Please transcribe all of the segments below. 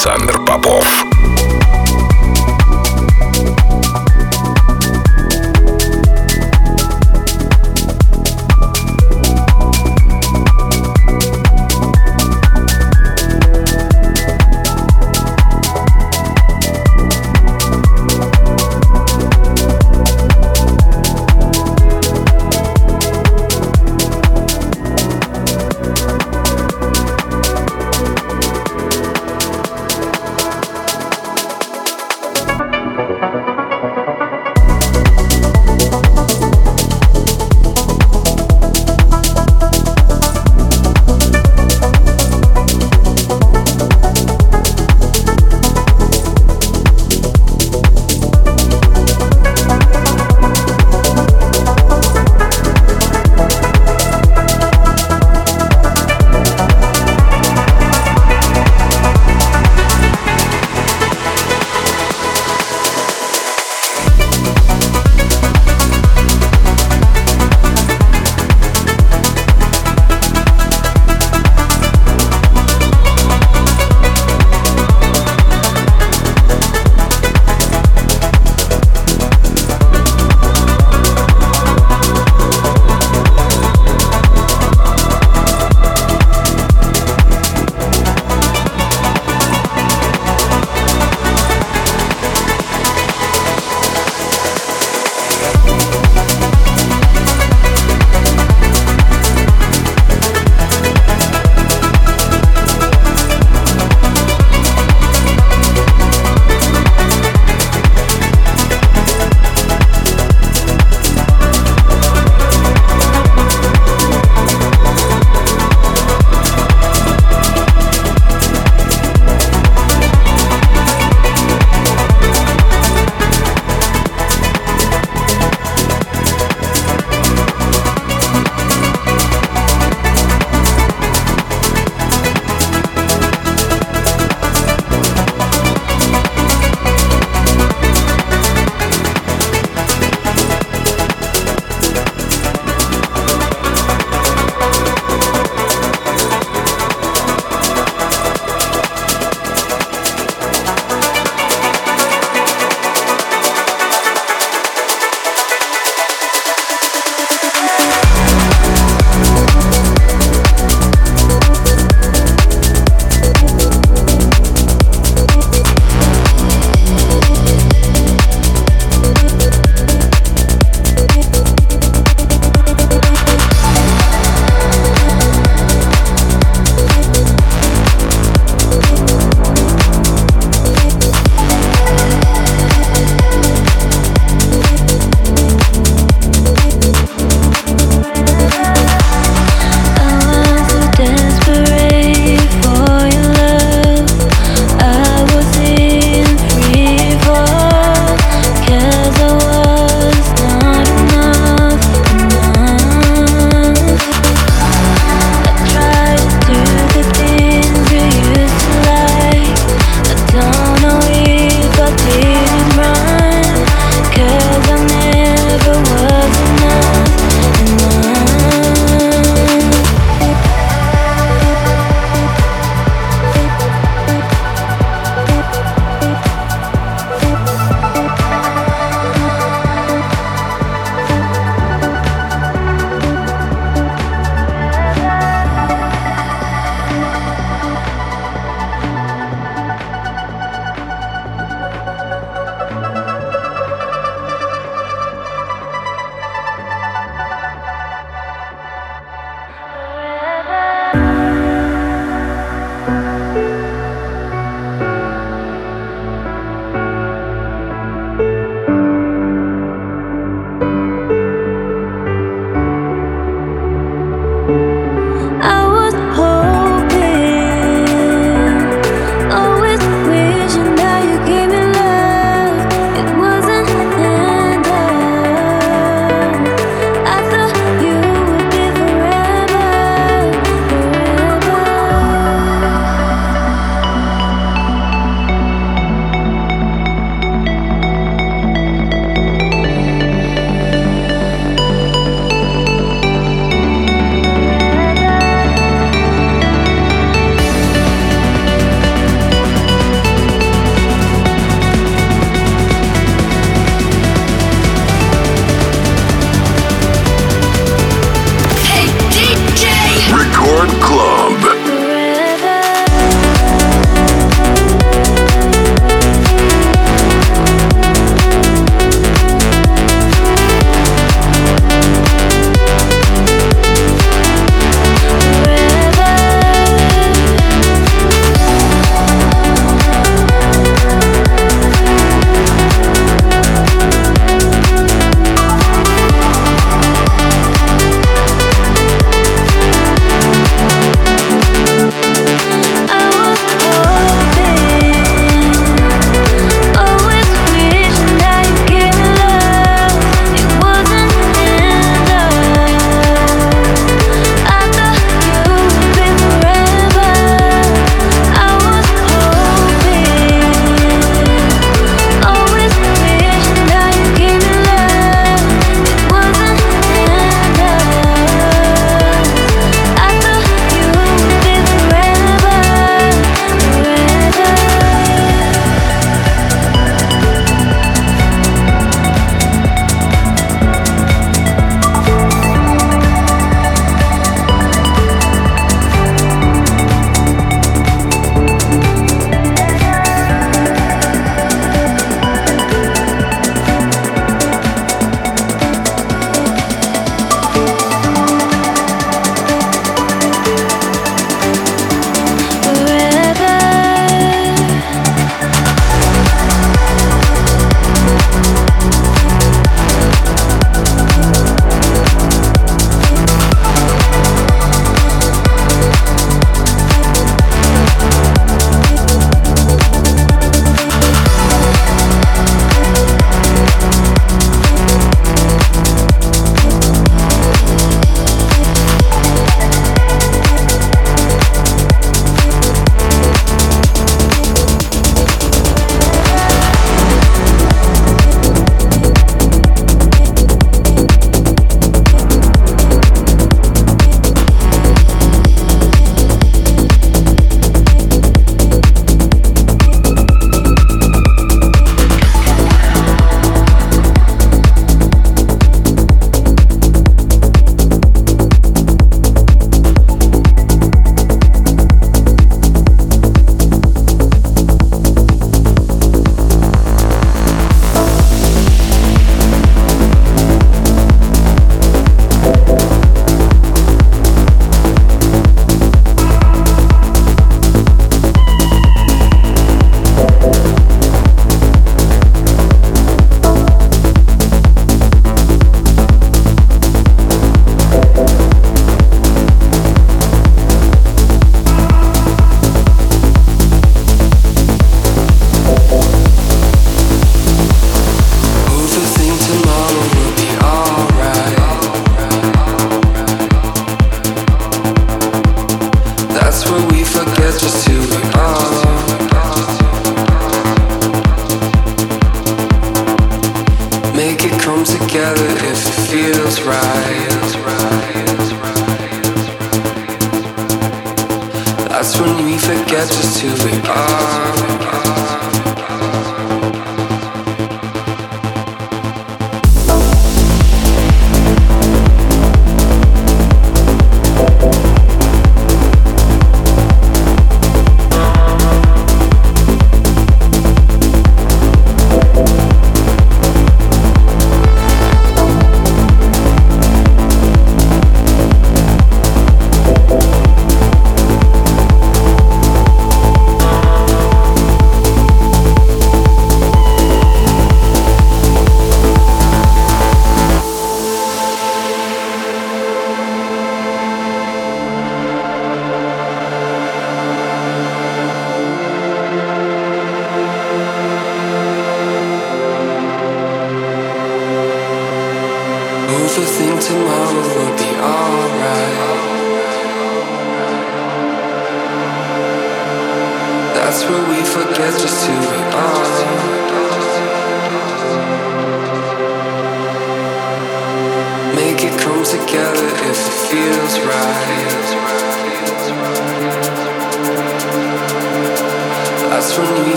Александр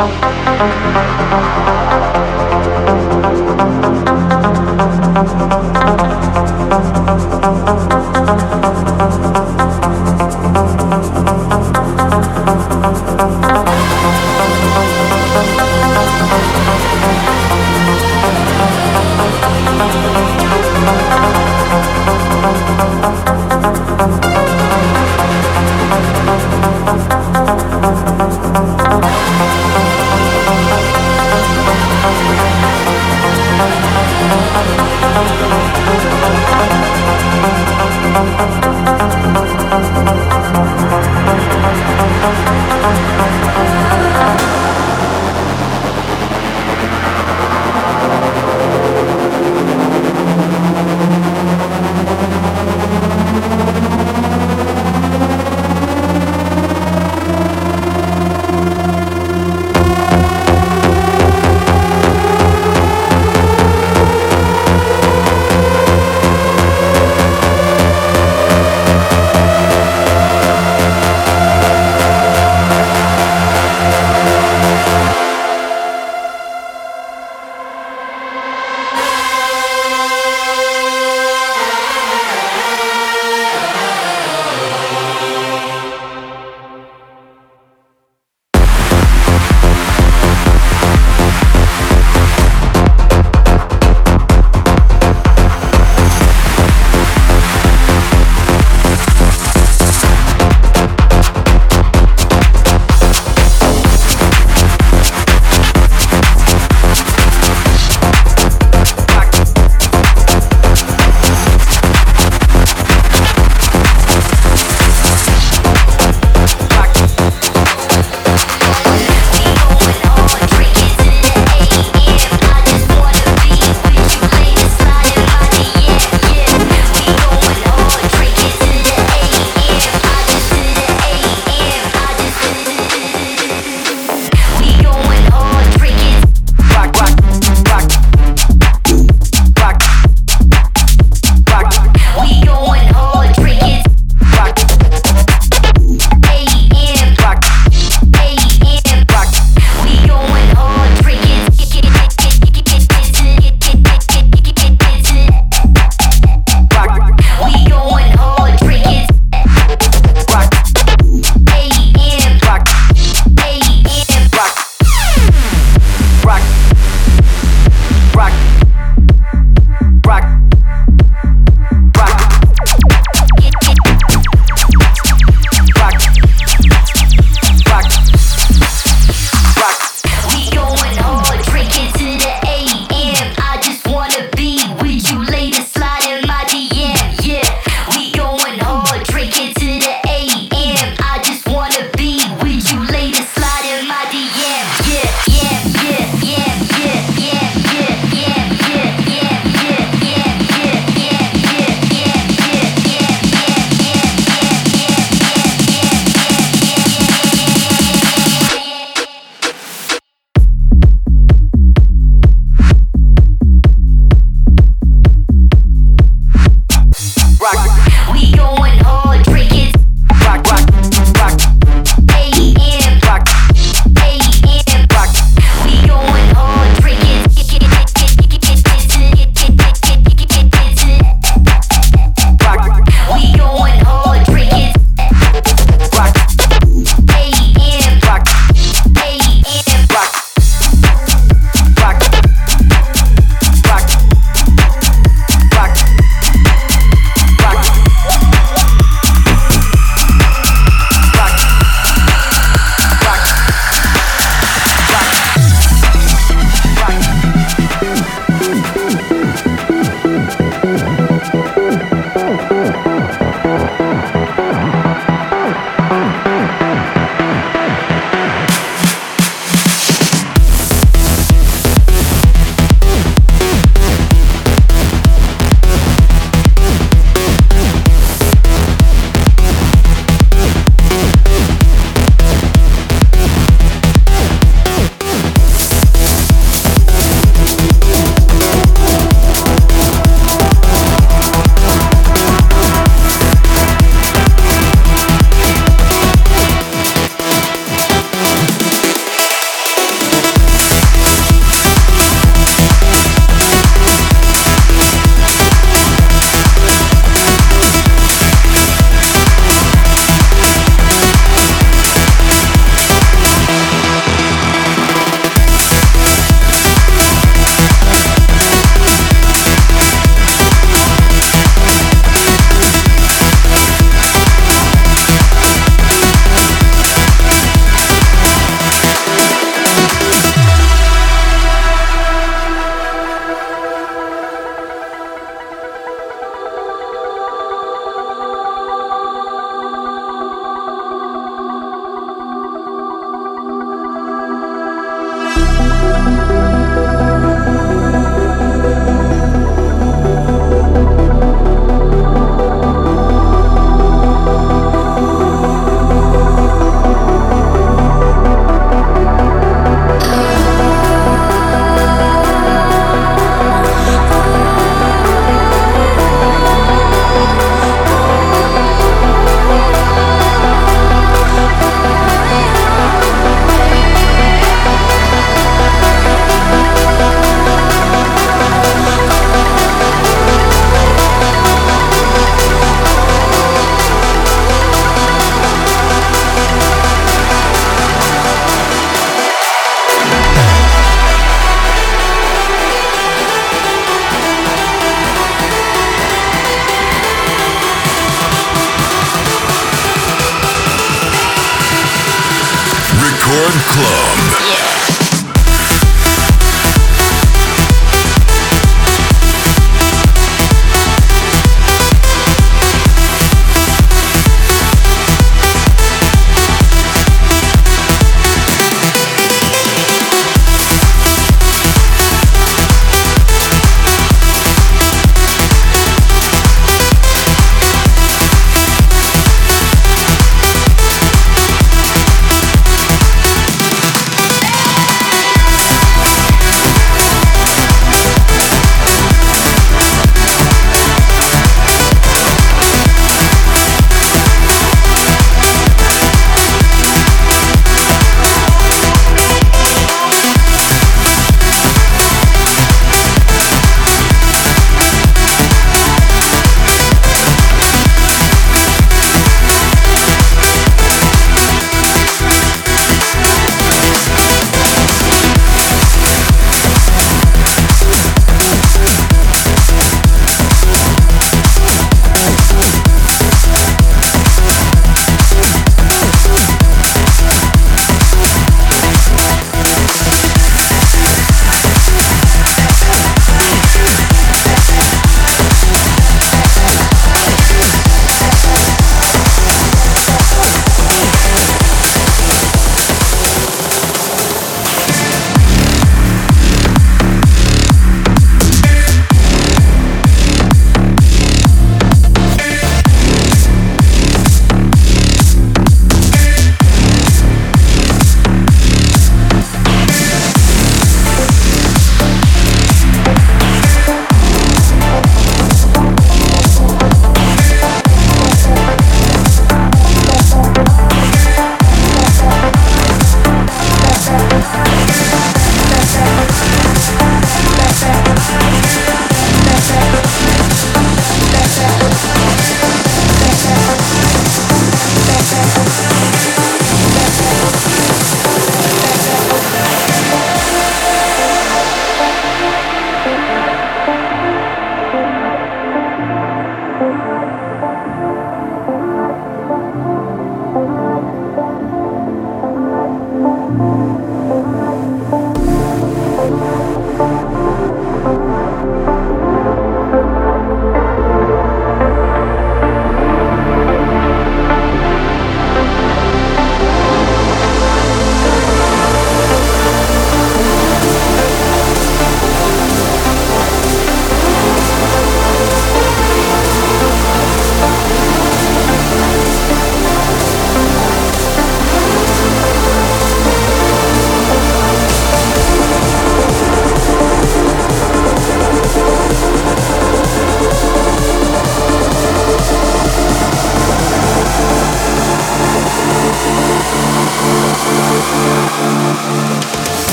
あっ。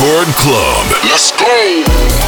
Record Club. Let's go!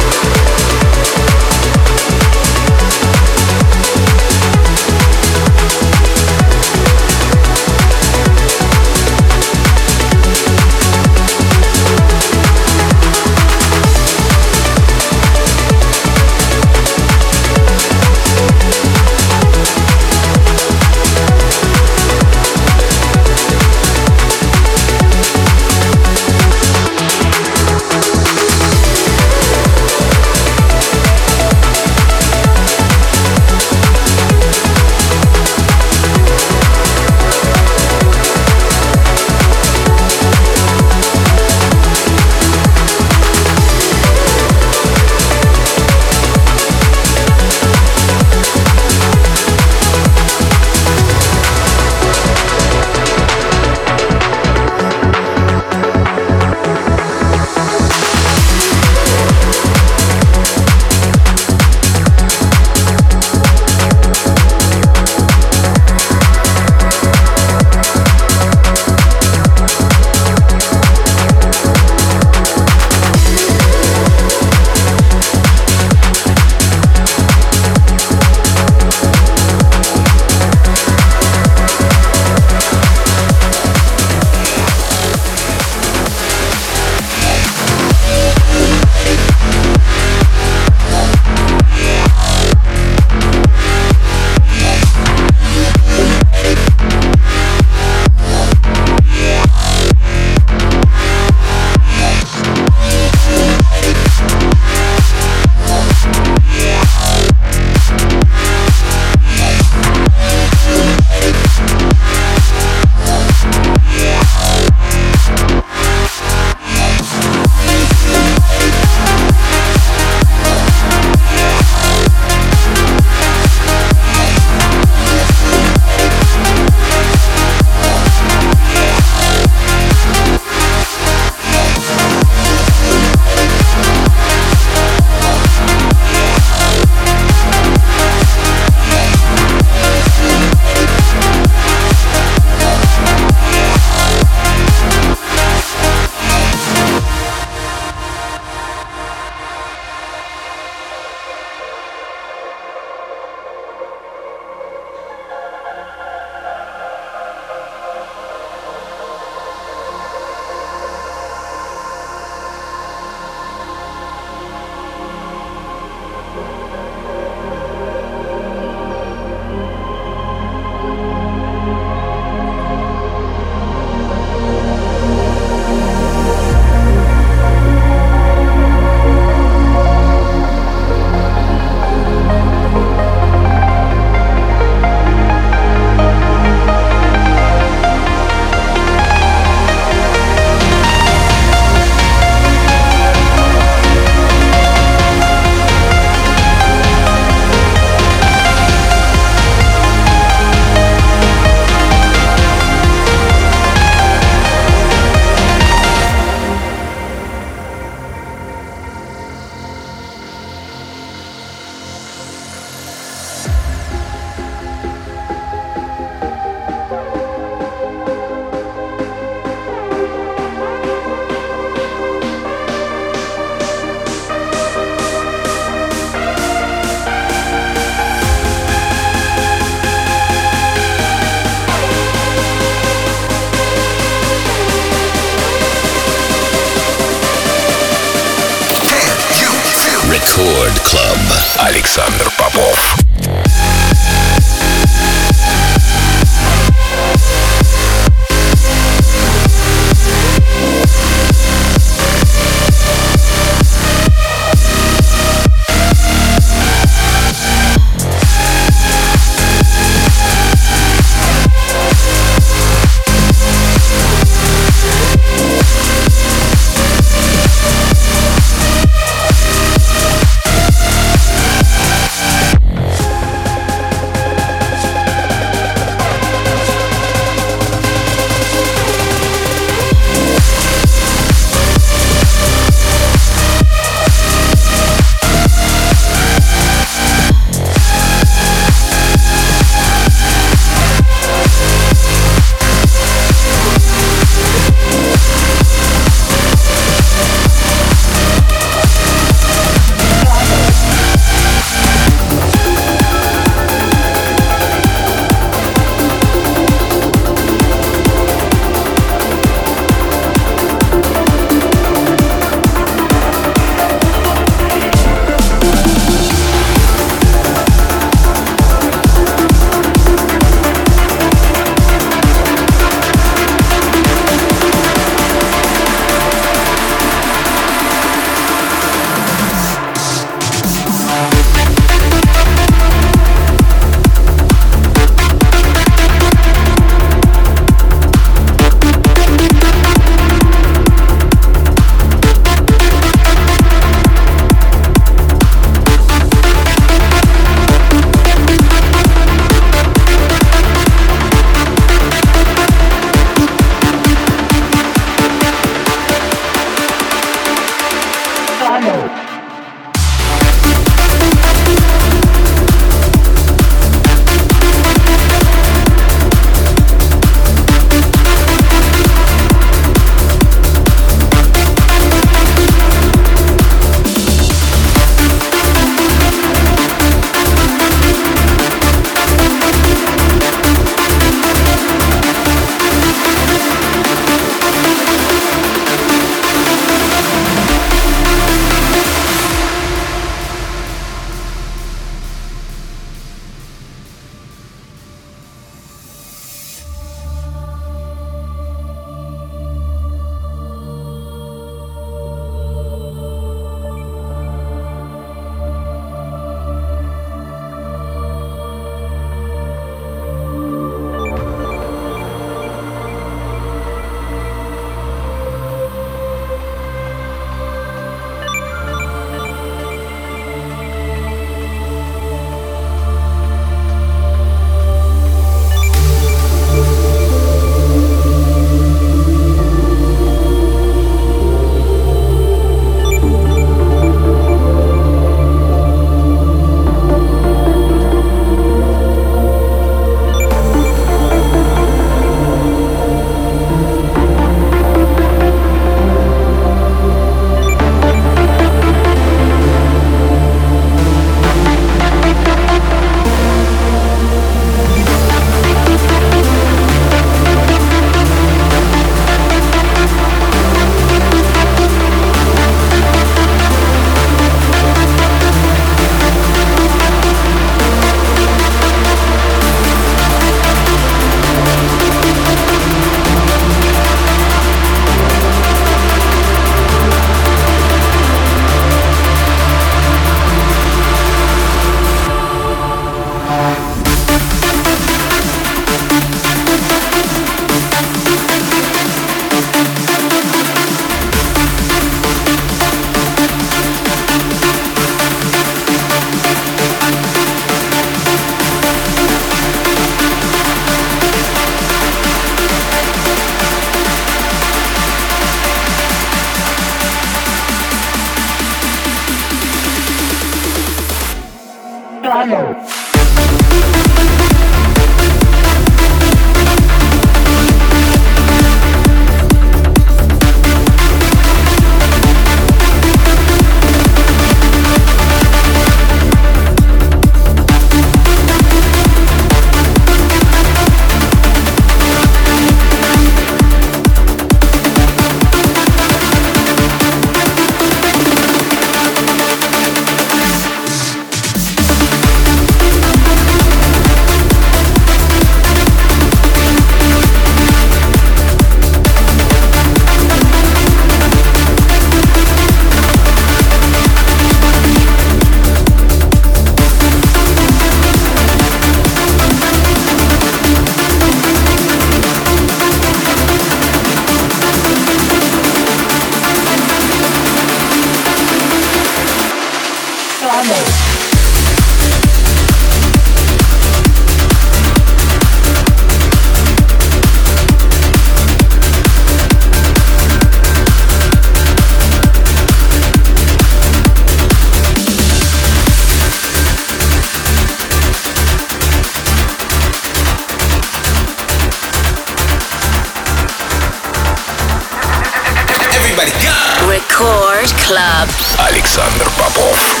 Александр Попов.